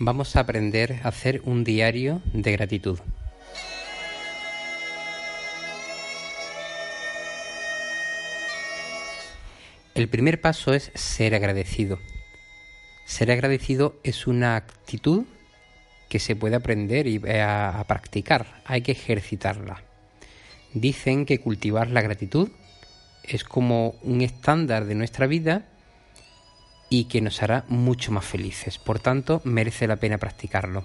Vamos a aprender a hacer un diario de gratitud. El primer paso es ser agradecido. Ser agradecido es una actitud que se puede aprender y eh, a, a practicar. Hay que ejercitarla. Dicen que cultivar la gratitud es como un estándar de nuestra vida y que nos hará mucho más felices. Por tanto, merece la pena practicarlo.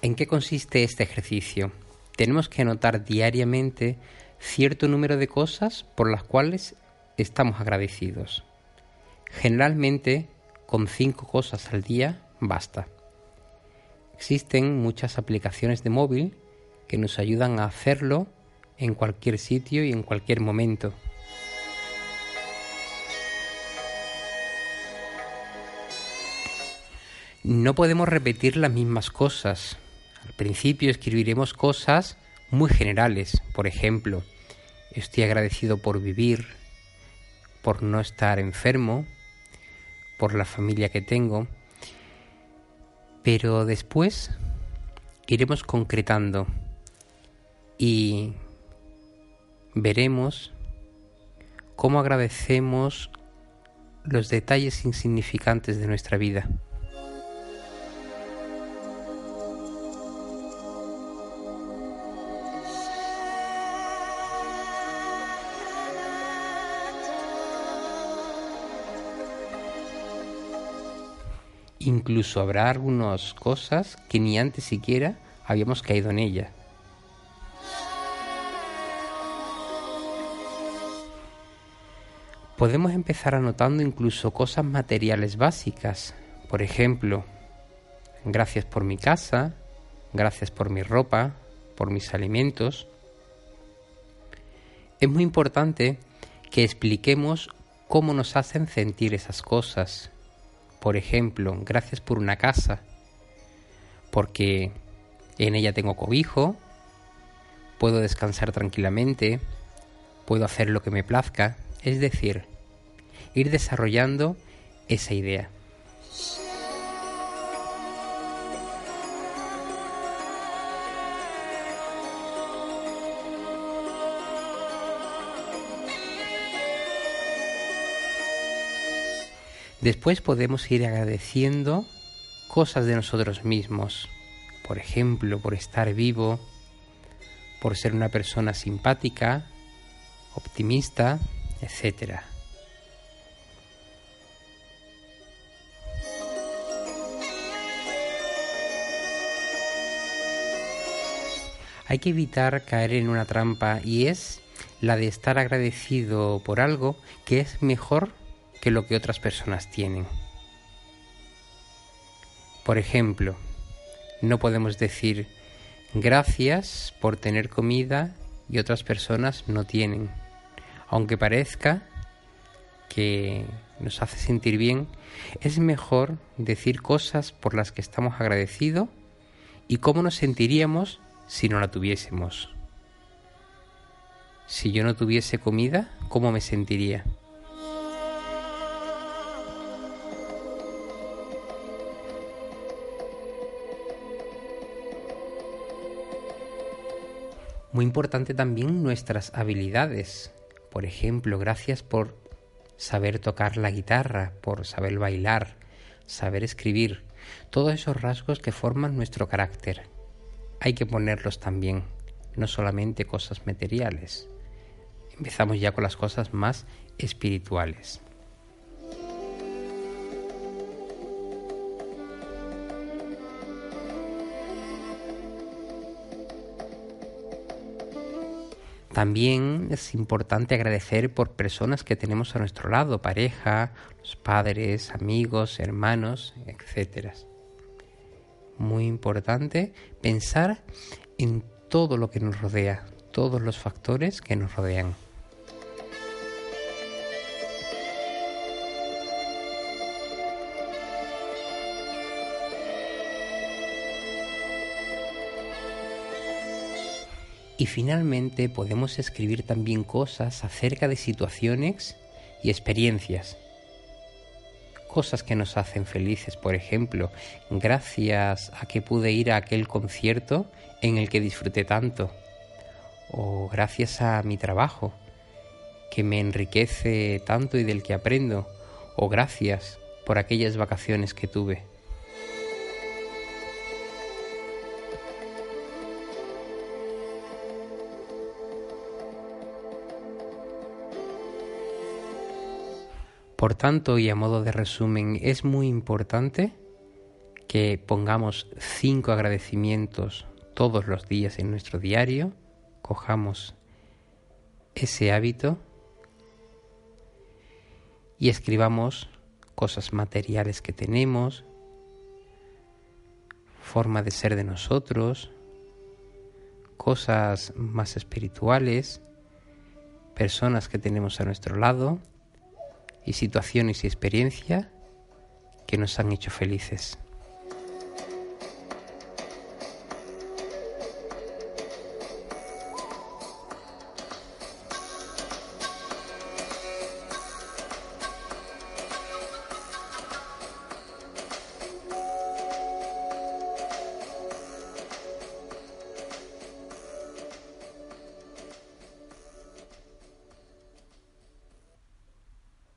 ¿En qué consiste este ejercicio? Tenemos que anotar diariamente cierto número de cosas por las cuales estamos agradecidos. Generalmente, con cinco cosas al día basta. Existen muchas aplicaciones de móvil que nos ayudan a hacerlo en cualquier sitio y en cualquier momento. No podemos repetir las mismas cosas. Al principio escribiremos cosas muy generales. Por ejemplo, estoy agradecido por vivir, por no estar enfermo, por la familia que tengo. Pero después iremos concretando y veremos cómo agradecemos los detalles insignificantes de nuestra vida. Incluso habrá algunas cosas que ni antes siquiera habíamos caído en ellas. Podemos empezar anotando incluso cosas materiales básicas. Por ejemplo, gracias por mi casa, gracias por mi ropa, por mis alimentos. Es muy importante que expliquemos cómo nos hacen sentir esas cosas. Por ejemplo, gracias por una casa, porque en ella tengo cobijo, puedo descansar tranquilamente, puedo hacer lo que me plazca, es decir, ir desarrollando esa idea. Después podemos ir agradeciendo cosas de nosotros mismos, por ejemplo, por estar vivo, por ser una persona simpática, optimista, etcétera. Hay que evitar caer en una trampa y es la de estar agradecido por algo que es mejor que lo que otras personas tienen. Por ejemplo, no podemos decir gracias por tener comida y otras personas no tienen. Aunque parezca que nos hace sentir bien, es mejor decir cosas por las que estamos agradecidos y cómo nos sentiríamos si no la tuviésemos? Si yo no tuviese comida, ¿cómo me sentiría? Muy importante también nuestras habilidades. Por ejemplo, gracias por saber tocar la guitarra, por saber bailar, saber escribir, todos esos rasgos que forman nuestro carácter hay que ponerlos también, no solamente cosas materiales. Empezamos ya con las cosas más espirituales. También es importante agradecer por personas que tenemos a nuestro lado, pareja, los padres, amigos, hermanos, etcétera. Muy importante pensar en todo lo que nos rodea, todos los factores que nos rodean. Y finalmente podemos escribir también cosas acerca de situaciones y experiencias. Cosas que nos hacen felices, por ejemplo, gracias a que pude ir a aquel concierto en el que disfruté tanto. O gracias a mi trabajo, que me enriquece tanto y del que aprendo. O gracias por aquellas vacaciones que tuve. Por tanto, y a modo de resumen, es muy importante que pongamos cinco agradecimientos todos los días en nuestro diario, cojamos ese hábito y escribamos cosas materiales que tenemos, forma de ser de nosotros, cosas más espirituales, personas que tenemos a nuestro lado, y situaciones y experiencias que nos han hecho felices.